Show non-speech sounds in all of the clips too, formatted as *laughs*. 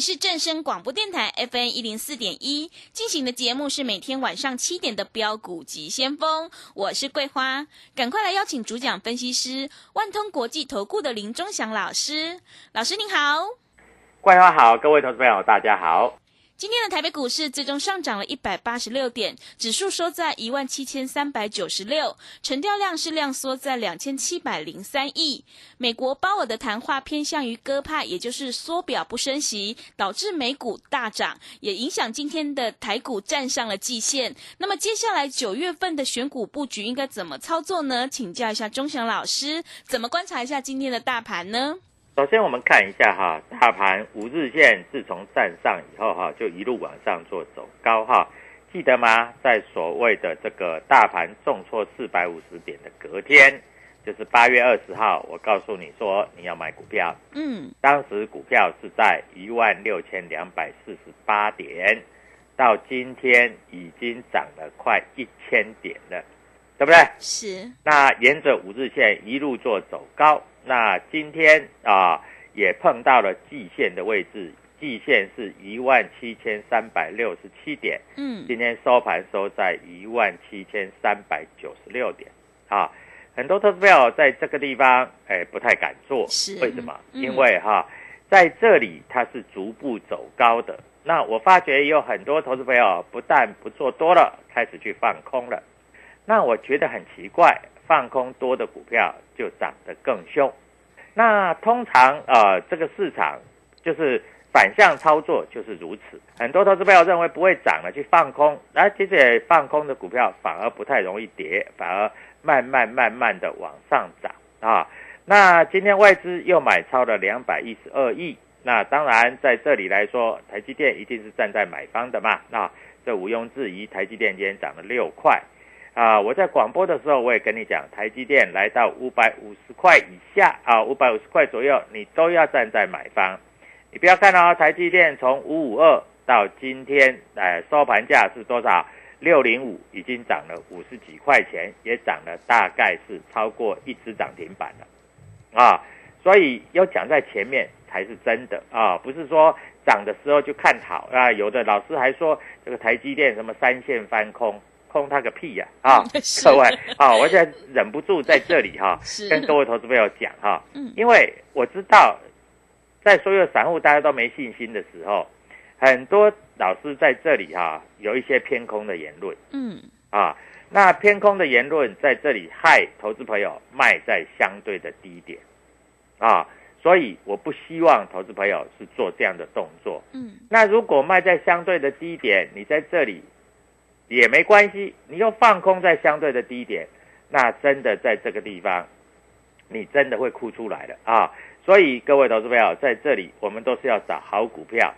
是正声广播电台 FN 一零四点一进行的节目是每天晚上七点的标股及先锋，我是桂花，赶快来邀请主讲分析师万通国际投顾的林忠祥老师，老师您好，桂花好，各位投资朋友大家好。今天的台北股市最终上涨了一百八十六点，指数收在一万七千三百九十六，成交量是量缩在两千七百零三亿。美国鲍尔的谈话偏向于鸽派，也就是缩表不升息，导致美股大涨，也影响今天的台股站上了季线。那么接下来九月份的选股布局应该怎么操作呢？请教一下钟祥老师，怎么观察一下今天的大盘呢？首先，我们看一下哈，大盘五日线自从站上以后哈，就一路往上做走高哈，记得吗？在所谓的这个大盘重挫四百五十点的隔天，就是八月二十号，我告诉你说你要买股票，嗯，当时股票是在一万六千两百四十八点，到今天已经涨了快一千点了，对不对？是，那沿着五日线一路做走高。那今天啊，也碰到了季线的位置，季线是一万七千三百六十七点，嗯，今天收盘收在一万七千三百九十六点，啊，很多投资友在这个地方，哎，不太敢做，是。为什么？嗯。因为哈，在这里它是逐步走高的，那我发觉有很多投资朋友不但不做多了，开始去放空了，那我觉得很奇怪。放空多的股票就涨得更凶。那通常呃，这个市场就是反向操作就是如此。很多投资朋友认为不会涨了，去放空，那其实也放空的股票反而不太容易跌，反而慢慢慢慢的往上涨啊。那今天外资又买超了两百一十二亿，那当然在这里来说，台积电一定是站在买方的嘛。那这毋庸置疑，台积电今天涨了六块。啊，我在广播的时候我也跟你讲，台积电来到五百五十块以下啊，五百五十块左右，你都要站在买方。你不要看哦，台积电从五五二到今天，呃，收盘价是多少？六零五，已经涨了五十几块钱，也涨了大概是超过一只涨停板了，啊，所以要讲在前面才是真的啊，不是说涨的时候就看好啊。有的老师还说这个台积电什么三线翻空。空他个屁呀！啊，*laughs* 各位啊，我现在忍不住在这里哈，*laughs* 跟各位投资朋友讲哈，嗯，因为我知道，在所有散户大家都没信心的时候，很多老师在这里哈有一些偏空的言论，嗯，啊，那偏空的言论在这里害投资朋友卖在相对的低点，啊，所以我不希望投资朋友是做这样的动作，嗯，那如果卖在相对的低点，你在这里。也没关系，你又放空在相对的低点，那真的在这个地方，你真的会哭出来的啊！所以各位投资朋友，在这里我们都是要找好股票，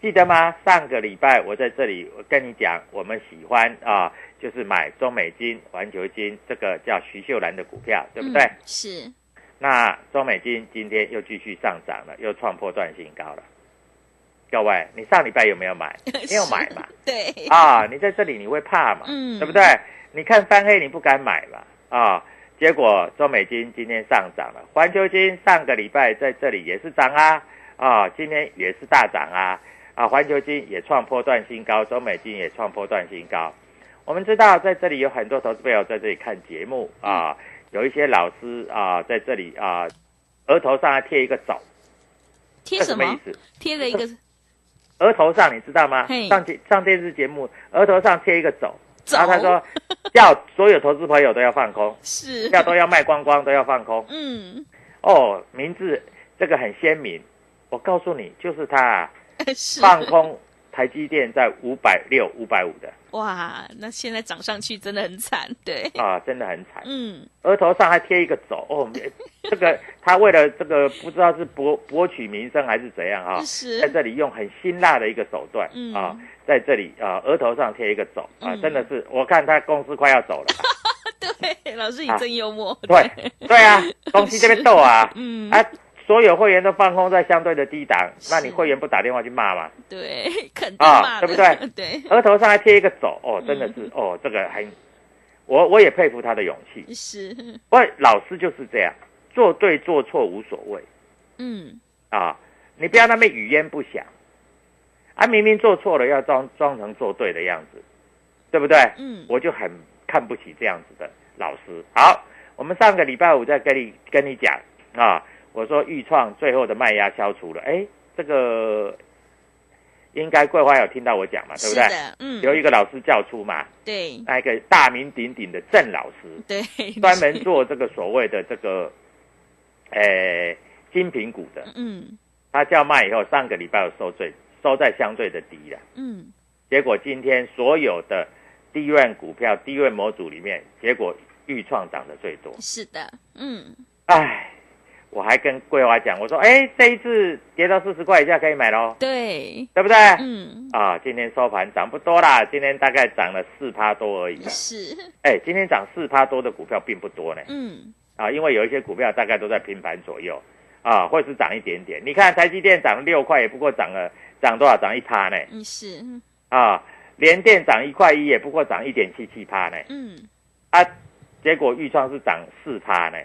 记得吗？上个礼拜我在这里，跟你讲，我们喜欢啊，就是买中美金、环球金，这个叫徐秀兰的股票，对不对？嗯是，那中美金今天又继续上涨了，又创破断新高了。各位，你上礼拜有没有买？*laughs* 没有买嘛？对，啊，你在这里你会怕嘛？嗯对不对？你看翻黑你不敢买嘛？啊，结果中美金今天上涨了，环球金上个礼拜在这里也是涨啊，啊，今天也是大涨啊，啊，环球金也创破段新高，中美金也创破段新高。我们知道在这里有很多投资朋友在这里看节目啊，有一些老师啊在这里啊，额头上还贴一个走，这贴什么？什么意思？贴了一个额头上你知道吗？上节上电视节目，额头上贴一个走，走然后他说 *laughs* 要所有投资朋友都要放空，是，要都要卖光光，都要放空。嗯，哦，名字这个很鲜明，我告诉你，就是他啊 *laughs* 是。放空台积电在五百六、五百五的。哇，那现在涨上去真的很惨，对，啊，真的很惨。嗯，额头上还贴一个走，哦，*laughs* 这个他为了这个不知道是博博取名声还是怎样啊，在这里用很辛辣的一个手段、嗯。啊，在这里啊额头上贴一个走啊，嗯。真的是我看他公司快要走了。*laughs* 对，老师你啊。真幽默，对对。啊，东西这边斗啊，*laughs* 嗯，啊，所有会员都放空在相对的低档，那你是会员不打电话去骂吗？对，*laughs* 肯定啊骂的对不对？*laughs* 对，额头上还贴一个走，哦，真的嗯是哦，这个很，我我也佩服他的勇气。是，我老师就是这样，做对做错无所谓嗯，啊，你不要那么语焉不详，啊，明明做错了要装装成做对的样子，对不对？嗯我就很看不起这样子的老师。好，我们上个礼拜五再跟你跟你讲啊，我说豫创最后的卖压消除了，哎，这个应该桂花有听到我讲嘛，对不对？嗯，有一个老师叫出嘛，对。那一个大名鼎鼎的郑老师，对，专门做这个所谓的这个，呃，精品股的，嗯。他叫卖以后，上个礼拜有收最收在相对的低了，嗯，结果今天所有的低润股票、低润模组里面，结果豫创涨得最多，是的，嗯，唉，我还跟桂花讲，我说，哎，这一次跌到四十块以下可以买喽，对，对不对？嗯，啊，今天收盘涨不多啦，今天大概涨了四趴多而已。是，哎，今天涨四趴多的股票并不多呢。嗯，啊，因为有一些股票大概都在平盘左右啊，或是涨一点点。你看台积电涨六块，也不过涨了涨多少？涨一趴呢？嗯是，啊，联电涨一块一，也不过涨一点七七趴呢。嗯，啊，结果豫创是涨四趴呢，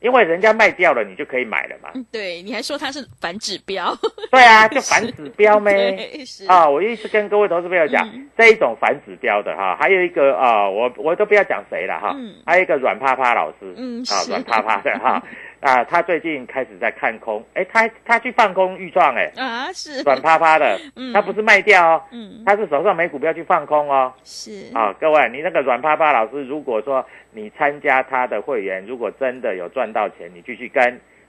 因为人家卖掉了，你就可以买了嘛。嗯对，你还说它是反指标，*laughs* 对啊，就反指标咩？*laughs* 对，是，啊，我一直跟各位投资朋友讲，嗯。这一种反指标的哈，还有一个啊，我我都不要讲谁了哈，嗯。还有一个软趴趴老师，啊，嗯是。软趴趴的哈，*laughs* 啊，他最近开始在看空，哎，他他去放空预创，哎，啊是，软趴趴的 *laughs* 嗯，他不是卖掉哦，嗯，他是手上没股票去放空哦，是，啊，各位，你那个软趴趴老师，如果说你参加他的会员，如果真的有赚到钱，你继续跟；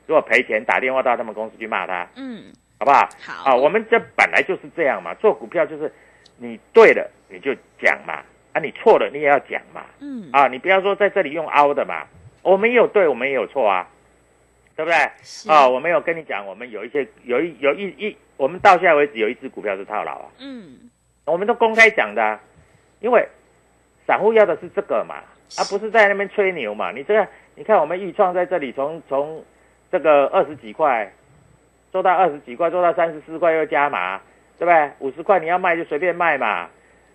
如果赔钱，打电话到他们公司去骂他，嗯，好不好？好。啊，我们这本来就是这样嘛，做股票就是你对了你就讲嘛，啊，你错了你也要讲嘛，嗯，啊，你不要说在这里用凹的嘛，我们也有对，我们也有错啊，对不对？是啊，我没有跟你讲，我们有一些有一有一一，我们到现在为止有一只股票是套牢啊，嗯，我们都公开讲的、啊，因为散户要的是这个嘛，而、不是在那边吹牛嘛。你这个，你看我们豫创在这里从从这个二十几块做到二十几块，做到三十四块又加码，对不对？五十块你要卖就随便卖嘛。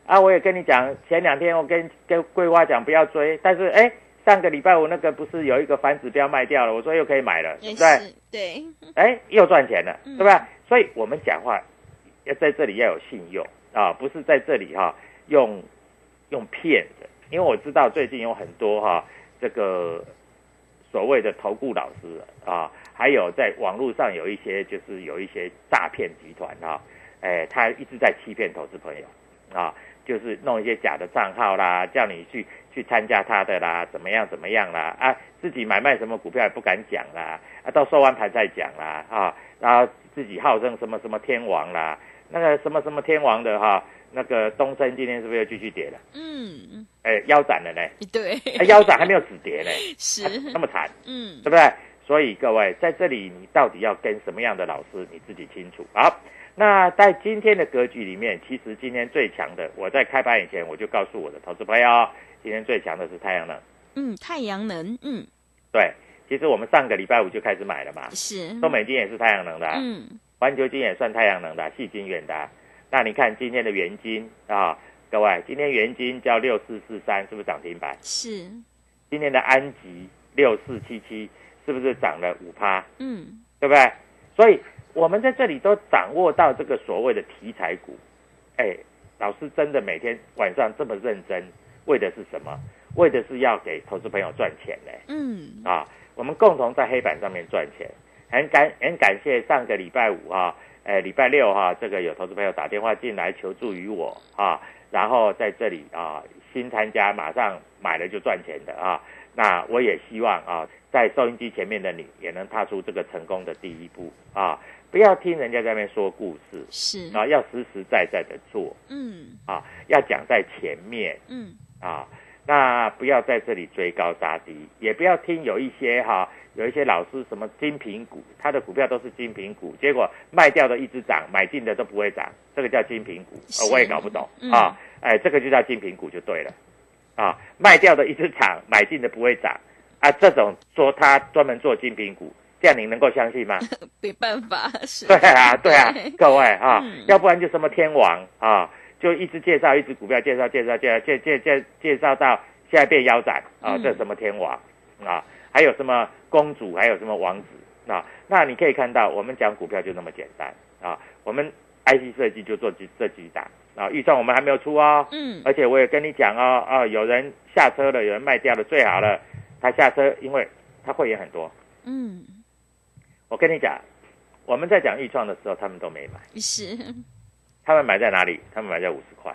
啊，我也跟你讲，前两天我跟跟桂花讲不要追，但是哎，上个礼拜我那个不是有一个反指标卖掉了，我说又可以买了，对也不对？对，*laughs* 哎，又赚钱了，嗯对吧？所以我们讲话要在这里要有信用啊，不是在这里哈、用用骗的，因为我知道最近有很多哈、这个所谓的投顾老师啊，还有在网络上有一些就是有一些诈骗集团啊，哎，他一直在欺骗投资朋友啊，就是弄一些假的账号啦，叫你去去参加他的啦，怎么样怎么样啦，啊，自己买卖什么股票也不敢讲啦，啊，到收完盘再讲啦，啊，然后自己号称什么什么天王啦，那个什么什么天王的哈、那个东升今天是不是又继续跌了？嗯，哎，腰斩了呢，对，哎腰斩还没有止跌呢，*laughs* 是。啊，那么惨，嗯。对，不对？所以各位在这里，你到底要跟什么样的老师，你自己清楚。好，那在今天的格局里面，其实今天最强的，我在开盘以前我就告诉我的投资朋友，今天最强的是太阳能。嗯，太阳能，嗯，对，其实我们上个礼拜五就开始买了嘛，是，东美金也是太阳能的啊，嗯，环球金也算太阳能的啊，细金远的啊。那你看今天的元金啊，各位，今天元金叫六四四三，是不是涨停板？是，今天的安吉六四七七，是不是涨了五趴？嗯，对不对？所以我们在这里都掌握到这个所谓的题材股。哎，老师真的每天晚上这么认真，为的是什么？为的是要给投资朋友赚钱呢。嗯，啊，我们共同在黑板上面赚钱。很感很感谢上个礼拜五哈、呃礼拜六哈、这个有投资朋友打电话进来求助于我啊，然后在这里啊新参加马上买了就赚钱的啊，那我也希望啊在收音机前面的你也能踏出这个成功的第一步啊，不要听人家在那边说故事是，啊，要实实在在的做嗯，啊，要讲在前面嗯，啊，那不要在这里追高杀低，也不要听有一些哈、有一些老师什么精品股，他的股票都是精品股，结果卖掉的一直涨，买进的都不会涨，这个叫精品股，我也搞不懂、嗯。啊，哎，这个就叫精品股就对了，啊，卖掉的一直涨，买进的不会涨，啊，这种说他专门做精品股，这样你能够相信吗？*laughs* 没办法，是，对啊，*laughs* 对啊，各位啊，嗯要不然就什么天王啊，就一直介绍一只股票，介绍介绍介绍介介介介绍到现在变腰斩啊，嗯这什么天王啊，还有什么公主，还有什么王子啊？那你可以看到，我们讲股票就那么简单啊，我们 IC 设计就做这这几档啊，预算我们还没有出哦，嗯，而且我也跟你讲哦，啊，有人下车了，有人卖掉了，最好了，他下车，因为他会员很多，嗯，我跟你讲，我们在讲预创的时候，他们都没买。是，他们买在哪里？他们买在五十块。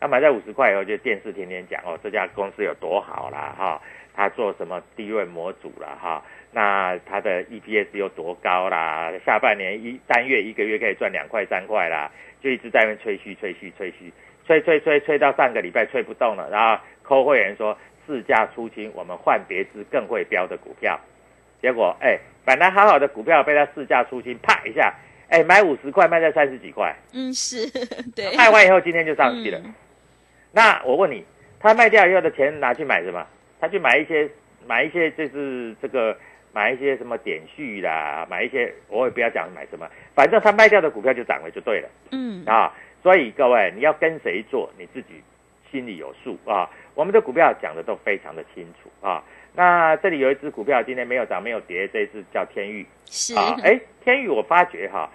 他买在五十块以后，就电视天天讲哦，这家公司有多好啦，哈，他做什么低位模组了，哈，那他的 EPS 有多高啦，下半年一单月一个月可以赚两块三块啦，就一直在那边吹嘘吹嘘吹嘘，吹吹吹吹到上个礼拜吹不动了，然后扣会员说市价出清，我们换别支更会标的股票，结果哎，本来好好的股票被他市价出清，啪一下，哎，买五十块卖在三十几块。嗯，是，*laughs* 对，卖完以后今天就上去了。嗯那我问你，他卖掉以后的钱拿去买什么？他去买一些买一些就是这个买一些什么点序啦，买一些我也不要讲买什么，反正他卖掉的股票就涨了就对了嗯，啊。所以各位你要跟谁做，你自己心里有数啊。我们的股票讲的都非常的清楚啊。那这里有一只股票今天没有涨没有跌，这一只叫天域。是，啊，哎，天宇，我发觉哈，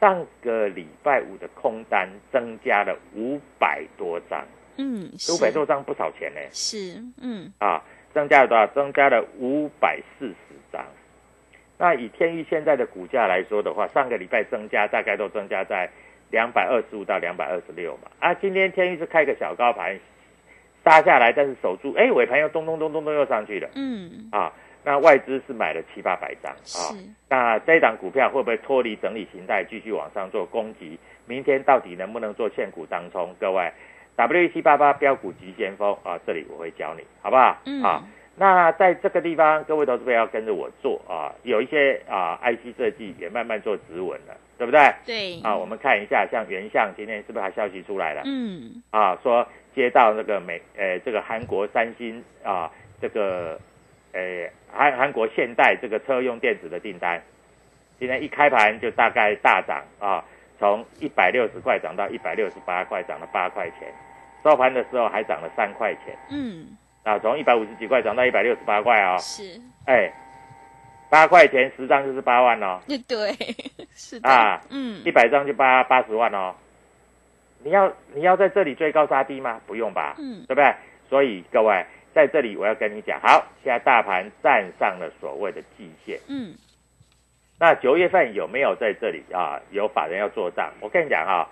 上个礼拜五的空单增加了五百多张，嗯，是五百多张不少钱呢，是，嗯，啊，增加了多少？增加了五百四十张。那以天域现在的股价来说的话，上个礼拜增加大概都增加在两百二十五到两百二十六嘛，啊，今天天域是开个小高盘杀下来，但是守住，哎，尾盘又咚咚咚咚咚又上去了，嗯，啊，那外资是买了七八百张啊是，，那这一档股票会不会脱离整理形态，继续往上做攻击？明天到底能不能做现股当冲？各位，W 一七八八标股急先锋啊，这里我会教你，好不好？嗯啊，那在这个地方，各位投资者要跟着我做啊，有一些啊 IC 设计也慢慢做指纹了，对不对？对，啊，我们看一下，像原相今天是不是还消息出来了？嗯，啊，说接到那个美呃这个韩国三星啊这个呃韩韩国现代这个车用电子的订单，今天一开盘就大概大涨啊，从一百六十块涨到一百六十八块，涨了八块钱，收盘的时候还涨了三块钱嗯，啊，从一百五十几块涨到一百六十八块啊，是，哎，八块钱十张就是八万哦，*laughs* 对，是的，啊嗯一，百张就八八十万哦。你要你要在这里追高杀低吗？不用吧，嗯对不对？所以各位在这里我要跟你讲，好，现在大盘站上了所谓的季线，嗯，那九月份有没有在这里啊？有法人要做账？我跟你讲哈、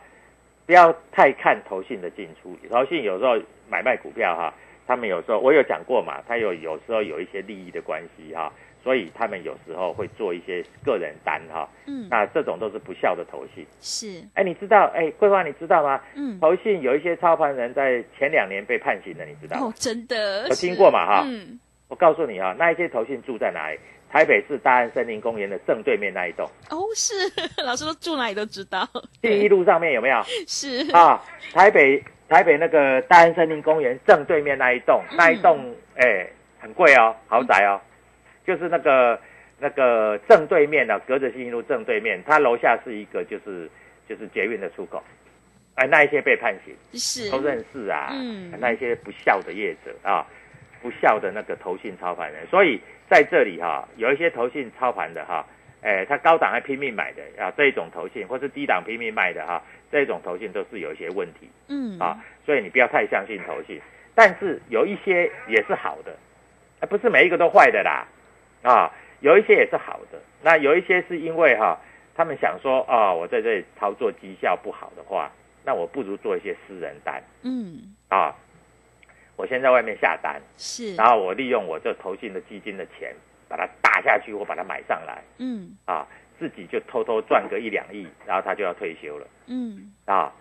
不要太看投信的进出，投信有时候买卖股票哈、他们有时候我有讲过嘛，他有有时候有一些利益的关系哈、所以他们有时候会做一些个人单哈、嗯，那这种都是不孝的投信。是，哎，你知道？哎，桂花，你知道吗？嗯，投信有一些操盘人在前两年被判刑的，你知道吗？哦，真的，有听过嘛哈嗯，我告诉你啊，那一些投信住在哪里？台北市大安森林公园的正对面那一栋，哦，是 *laughs* 老师都住哪里都知道。第一路上面有没有？是。啊，台北台北那个大安森林公园正对面那一栋，嗯。那一栋哎很贵哦，豪宅哦，就是那个那个正对面的、隔着新一路正对面，它楼下是一个就是就是捷运的出口，哎，那一些被判刑，是。都认识啊，嗯。那一些不孝的业者啊，不孝的那个投信操盘人，所以在这里哈、有一些投信操盘的哈、哎，他高档还拼命买的啊，这一种投信，或是低档拼命卖的哈、这一种投信都是有一些问题嗯。啊，所以你不要太相信投信，但是有一些也是好的，啊不是每一个都坏的啦，啊，有一些也是好的，那有一些是因为哈、他们想说啊，我在这里操作绩效不好的话，那我不如做一些私人单。嗯。啊，我先在外面下单，是然后我利用我这投信的基金的钱把它打下去，我把它买上来嗯啊，自己就偷偷赚个一两亿，然后他就要退休了嗯啊。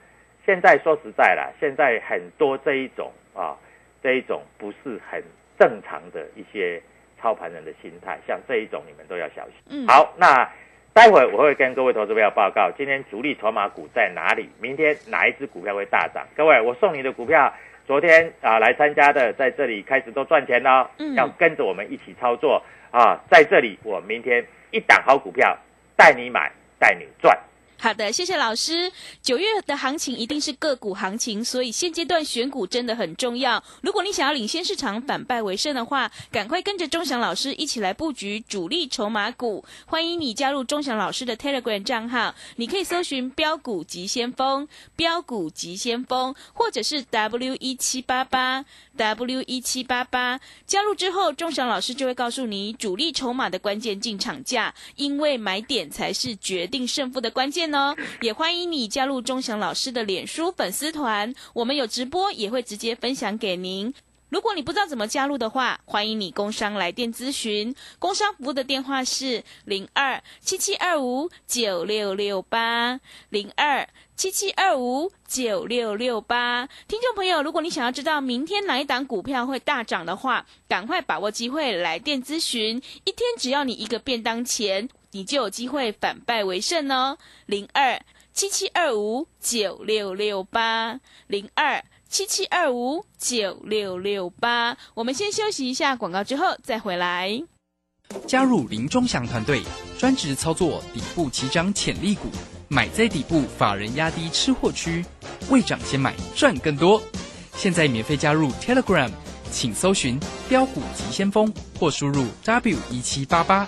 现在说实在啦，现在很多这一种啊，这一种不是很正常的一些操盘人的心态，像这一种你们都要小心。嗯好，那待会我会跟各位投资朋友报告，今天主力筹码股在哪里，明天哪一只股票会大涨。各位，我送你的股票，昨天啊来参加的，在这里开始都赚钱了，嗯要跟着我们一起操作啊，在这里我明天一档好股票带你买，带你赚。好的，谢谢老师。九月的行情一定是个股行情，所以现阶段选股真的很重要。如果你想要领先市场、反败为胜的话，赶快跟着钟祥老师一起来布局主力筹码股。欢迎你加入钟祥老师的 Telegram 账号，你可以搜寻“标股急先锋”、“标股急先锋”，或者是 W 一七八八 W 一七八八。加入之后，钟祥老师就会告诉你主力筹码的关键进场价，因为买点才是决定胜负的关键哦。也欢迎你加入钟祥老师的脸书粉丝团，我们有直播，也会直接分享给您。如果你不知道怎么加入的话，欢迎你工商来电咨询。工商服务的电话是零二七七二五九六六八零二七七二五九六六八。听众朋友，如果你想要知道明天哪一档股票会大涨的话，赶快把握机会来电咨询。一天只要你一个便当钱，你就有机会反败为胜哦。零二七七二五九六六八零二。七七二五九六六八，我们先休息一下广告，之后再回来。加入林忠祥团队，专职操作底部起涨潜力股，买在底部，法人压低吃货区，未涨先买赚更多。现在免费加入 Telegram，请搜寻“标股急先锋”或输入 W 一七八八，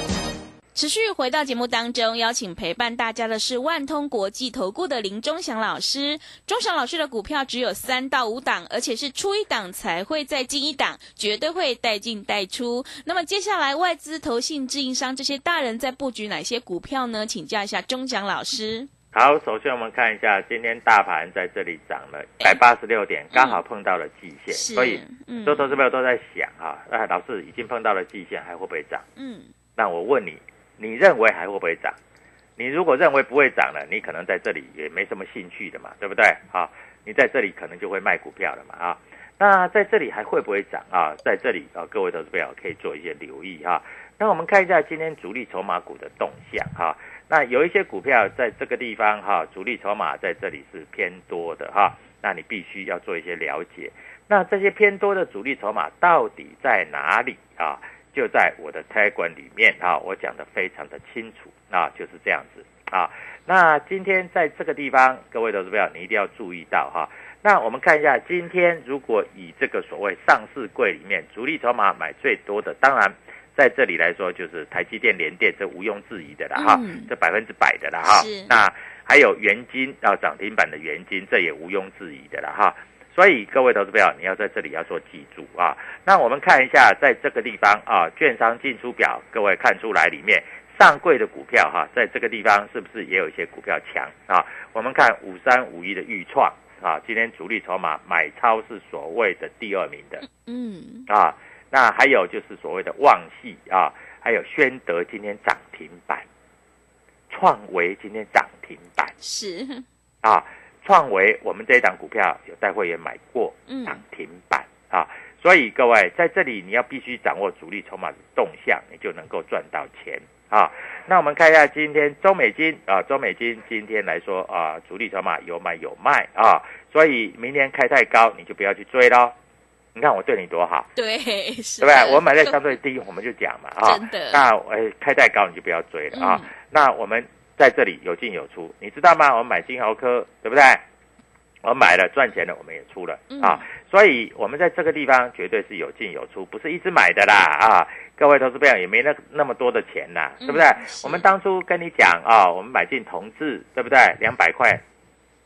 持续回到节目当中，邀请陪伴大家的是万通国际投顾的林忠祥老师。忠祥老师的股票只有三到五档，而且是出一档才会再进一档，绝对会带进带出。那么接下来外资、投信、自营商这些大人在布局哪些股票呢？请教一下忠祥老师。好，首先我们看一下今天大盘在这里涨了一百八十六点，刚好碰到了季线，是所以嗯多投资朋友都在想啊，那老师已经碰到了季线，还会不会涨？嗯那我问你，你认为还会不会涨？你如果认为不会涨了，你可能在这里也没什么兴趣的嘛，对不对？好，你在这里可能就会卖股票了嘛啊。那在这里还会不会涨啊？在这里啊，各位投资朋友可以做一些留意哈、那我们看一下今天主力筹码股的动向哈、那有一些股票在这个地方哈、主力筹码在这里是偏多的哈、那你必须要做一些了解。那这些偏多的主力筹码到底在哪里啊？就在我的 t 管里面啊，我讲的非常的清楚啊，就是这样子啊。那今天在这个地方，各位投资朋友，你一定要注意到哈。那我们看一下，今天如果以这个所谓上市柜里面主力筹码买最多的，当然在这里来说就是台积电、联电，这毋庸置疑的啦哈，嗯这百分之百的啦哈是。那还有元金啊，涨停板的元金，这也毋庸置疑的啦哈。所以各位投资朋友，你要在这里要做记住啊。那我们看一下，在这个地方啊，券商进出表，各位看出来里面上柜的股票哈、在这个地方是不是也有一些股票强啊？我们看五三五一的豫创啊，今天主力筹码买超是所谓的第二名的嗯啊，那还有就是所谓的旺系啊，还有宣德今天涨停板，创维今天涨停板是，啊，创维我们这一档股票有带会员买过嗯涨停板啊，所以各位在这里你要必须掌握主力筹码的动向，你就能够赚到钱啊。那我们看一下今天中美金啊，中美金今天来说啊，主力筹码有买有卖啊，所以明天开太高你就不要去追喽。你看我对你多好，对，是对不对？的我买在相对低，我们就讲嘛啊。真的那呃开太高你就不要追了啊。嗯那我们在这里有进有出，你知道吗？我们买金豪科，对不对？我买了赚钱了，我们也出了嗯啊。所以我们在这个地方绝对是有进有出，不是一直买的啦啊。各位投资朋友也没那那么多的钱呐，嗯对不对？是我们当初跟你讲啊，我们买进同志，对不对？两百块，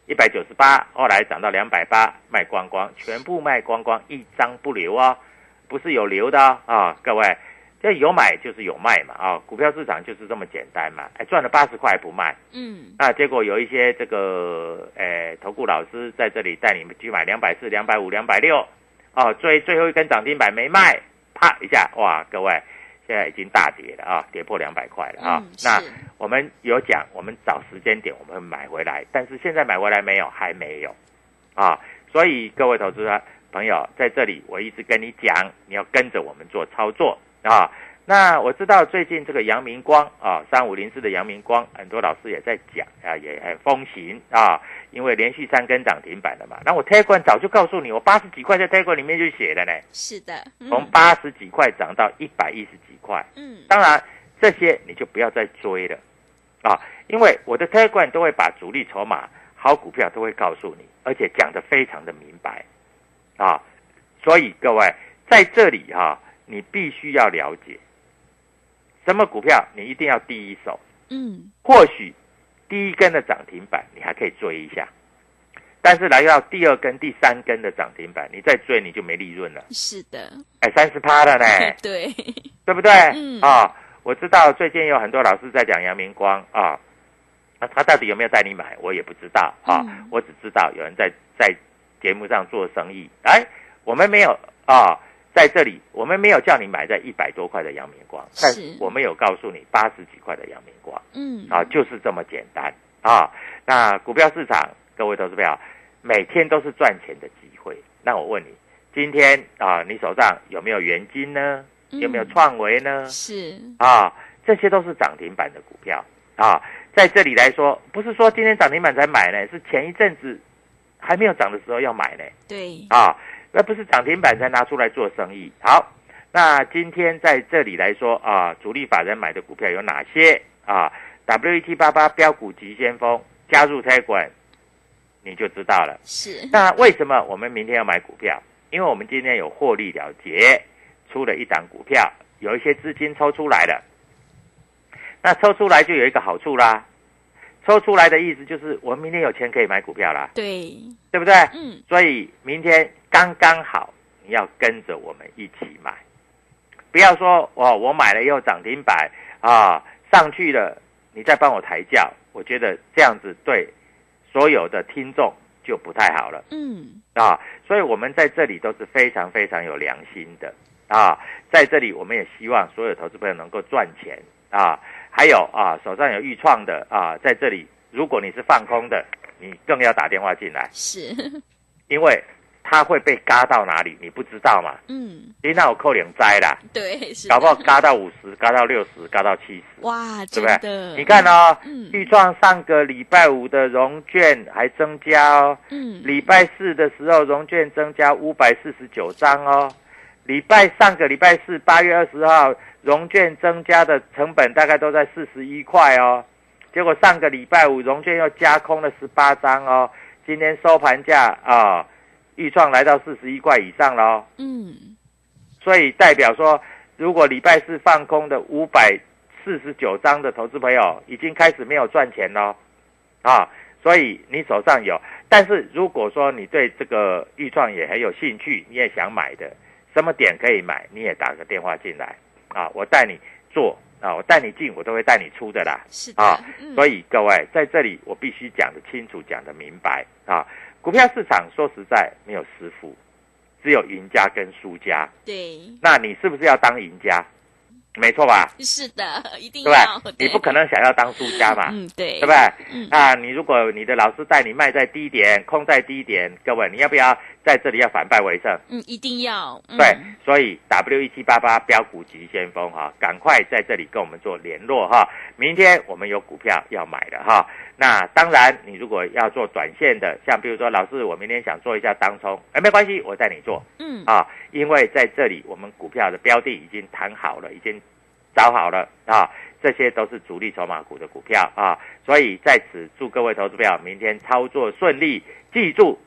一百九十八，后来涨到两百八，卖光光，全部卖光光，一张不留哦，不是有留的啊啊，各位，这有买就是有卖嘛啊，股票市场就是这么简单嘛，哎，赚了八十块不卖，嗯，那结果有一些这个诶投顾老师在这里带你们去买两百四、两百五、两百六，哦，最最后一根涨停板没卖，啪一下，哇，各位现在已经大跌了啊，跌破两百块了啊。嗯那我们有讲，我们找时间点我们会买回来，但是现在买回来没有？还没有啊。所以各位投资者朋友在这里，我一直跟你讲，你要跟着我们做操作啊。那我知道最近这个阳明光啊，三五零四的阳明光，很多老师也在讲啊，也很风行啊，因为连续三根涨停板了嘛。那我 t a g 早就告诉你，我八十几块在 t a g 里面就写了呢，是的，嗯从八十几块涨到一百一十几块。嗯当然这些你就不要再追了啊，因为我的 t a g 都会把主力筹码、好股票都会告诉你，而且讲得非常的明白啊。所以各位在这里哈、你必须要了解。什么股票，你一定要第一手。嗯。或许第一根的涨停板你还可以追一下，但是来到第二根、第三根的涨停板，你再追你就没利润了，是的，哎，三十趴了呢。*laughs* 对，对不对？嗯。啊，我知道最近有很多老师在讲阳明光啊，那他到底有没有带你买，我也不知道。啊。嗯。我只知道有人在在节目上做生意，哎，我们没有啊，在这里我们没有叫你买在一百多块的阳明光，但是是我们有告诉你八十几块的阳明光嗯啊，就是这么简单啊。那股票市场，各位投资票，每天都是赚钱的机会。那我问你，今天啊，你手上有没有元金呢？有没有嗯创维呢？是，啊，这些都是涨停板的股票啊。在这里来说，不是说今天涨停板才买呢，是前一阵子还没有涨的时候要买呢对，啊，而不是涨停板才拿出来做生意。好，那今天在这里来说啊，主力法人买的股票有哪些啊？WET 八八标股急先锋加入财管，你就知道了。是，那为什么我们明天要买股票？因为我们今天有获利了结，出了一档股票，有一些资金抽出来了。那抽出来就有一个好处啦，抽出来的意思就是我们明天有钱可以买股票啦，对，对不对？嗯。所以明天刚刚好，你要跟着我们一起买，不要说哦，我买了又涨停板啊上去了，你再帮我抬轿，我觉得这样子对所有的听众就不太好了。嗯。啊，所以我们在这里都是非常非常有良心的。啊，在这里我们也希望所有投资朋友能够赚钱啊，还有啊手上有预创的啊，在这里如果你是放空的，你更要打电话进来，是，因为它会被嘎到哪里你不知道嘛，嗯。你那我扣两灾啦，对，是搞不好的嘎到五十，嘎到六十，嘎到七十。哇，对真不对，你看哦，嗯。预创上个礼拜五的融券还增加哦，嗯。礼拜四的时候，融券增加五百四十九张哦。礼拜上个礼拜四，八月二十号，融券增加的成本大概都在四十一块哦。结果上个礼拜五，融券又加空了十八张哦。今天收盘价啊，预创来到四十一块以上了哦。嗯所以代表说，如果礼拜四放空的五百四十九张的投资朋友，已经开始没有赚钱喽，啊，所以你手上有，但是如果说你对这个预创也很有兴趣，你也想买的，什么点可以买，你也打个电话进来，啊，我带你做，啊，我带你进，我都会带你出的啦，是的，啊，嗯所以各位在这里我必须讲得清楚，讲得明白啊。股票市场说实在没有师傅，只有赢家跟输家，对，那你是不是要当赢家？没错吧？是的，一定对要吧？，你不可能想要当输家嘛，嗯，对，对不对？嗯啊，你如果你的老师带你卖在低点，空在低点，各位你要不要在这里要反败为胜？嗯，一定要，嗯对，所以 W 一七八八标股急先锋哈，赶快在这里跟我们做联络哈。明天我们有股票要买的哈。那当然，你如果要做短线的，像比如说老师，我明天想做一下当冲，哎，没关系，我带你做嗯，啊，因为在这里我们股票的标的已经谈好了，已经找好了啊，这些都是主力筹码股的股票啊，所以在此祝各位投资票明天操作顺利，记住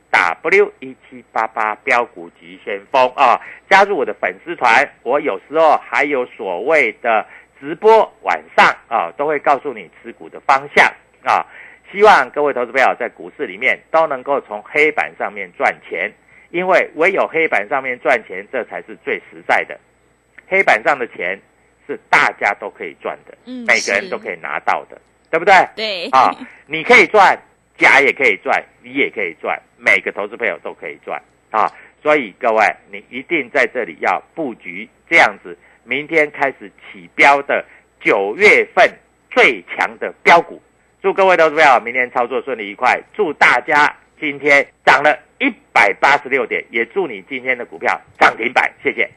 W 一七八八标股急先锋啊，加入我的粉丝团，我有时候还有所谓的直播晚上啊，都会告诉你持股的方向啊。希望各位投资朋友在股市里面都能够从黑板上面赚钱，因为唯有黑板上面赚钱，这才是最实在的。黑板上的钱是大家都可以赚的，嗯每个人都可以拿到的，对不对？对，啊，你可以赚，甲也可以赚，乙也可以赚，每个投资朋友都可以赚啊。所以各位，你一定在这里要布局这样子，明天开始起标的九月份最强的标股。祝各位投资朋友明天操作顺利愉快，祝大家今天涨了一百八十六点，也祝你今天的股票涨停板，谢谢。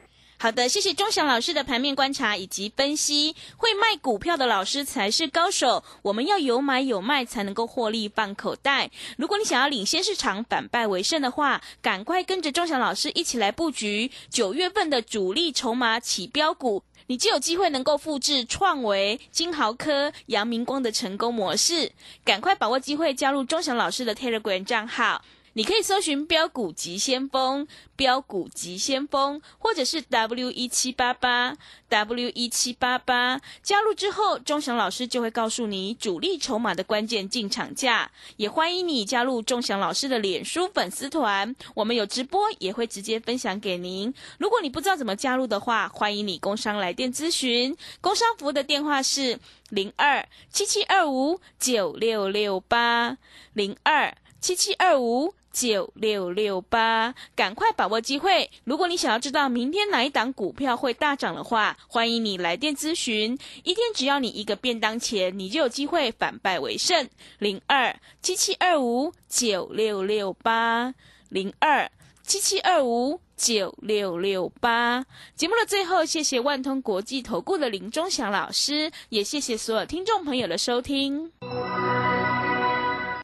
好的，谢谢钟祥老师的盘面观察以及分析。会卖股票的老师才是高手，我们要有买有卖才能够获利放口袋。如果你想要领先市场、反败为胜的话，赶快跟着钟祥老师一起来布局九月份的主力筹码起标股。你就有机会能够复制创维、金豪科、阳明光的成功模式，赶快把握机会加入钟祥老师的 Telegram 账号。你可以搜寻“标股急先锋”、“标股急先锋”，或者是 W 一七八八 W 一七八八。加入之后，钟祥老师就会告诉你主力筹码的关键进场价。也欢迎你加入钟祥老师的脸书粉丝团，我们有直播，也会直接分享给您。如果你不知道怎么加入的话，欢迎你工商来电咨询。工商服务的电话是零二七七二五九六六八零二七七二五。九六六八，赶快把握机会！如果你想要知道明天哪一档股票会大涨的话，欢迎你来电咨询。一天只要你一个便当钱，你就有机会反败为胜。零二七七二五九六六八，零二七七二五九六六八。节目的最后，谢谢万通国际投顾的林忠祥老师，也谢谢所有听众朋友的收听。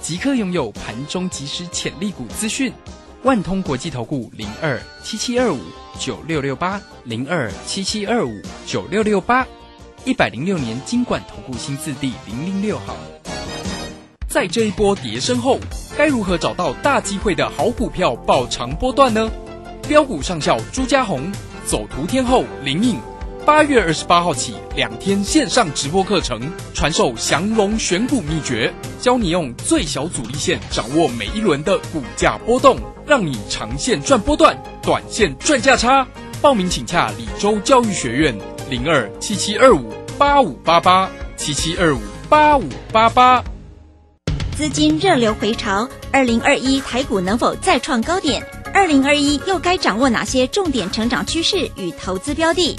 即刻拥有盘中即时潜力股资讯。万通国际投顾零二七七二五九六六八零二七七二五九六六八，一百零六年经管投顾新字第零零六号。在这一波跌升后，该如何找到大机会的好股票爆长波段呢？标股上校朱家红，走图天后林颖，八月二十八号起两天线上直播课程，传授降龙选股秘诀，教你用最小阻力线掌握每一轮的股价波动，让你长线赚波段，短线赚价差。报名请洽李州教育学院零二七七二五八五八八七七二五八五八八。资金热流回潮，二零二一台股能否再创高点？二零二一又该掌握哪些重点成长趋势与投资标的？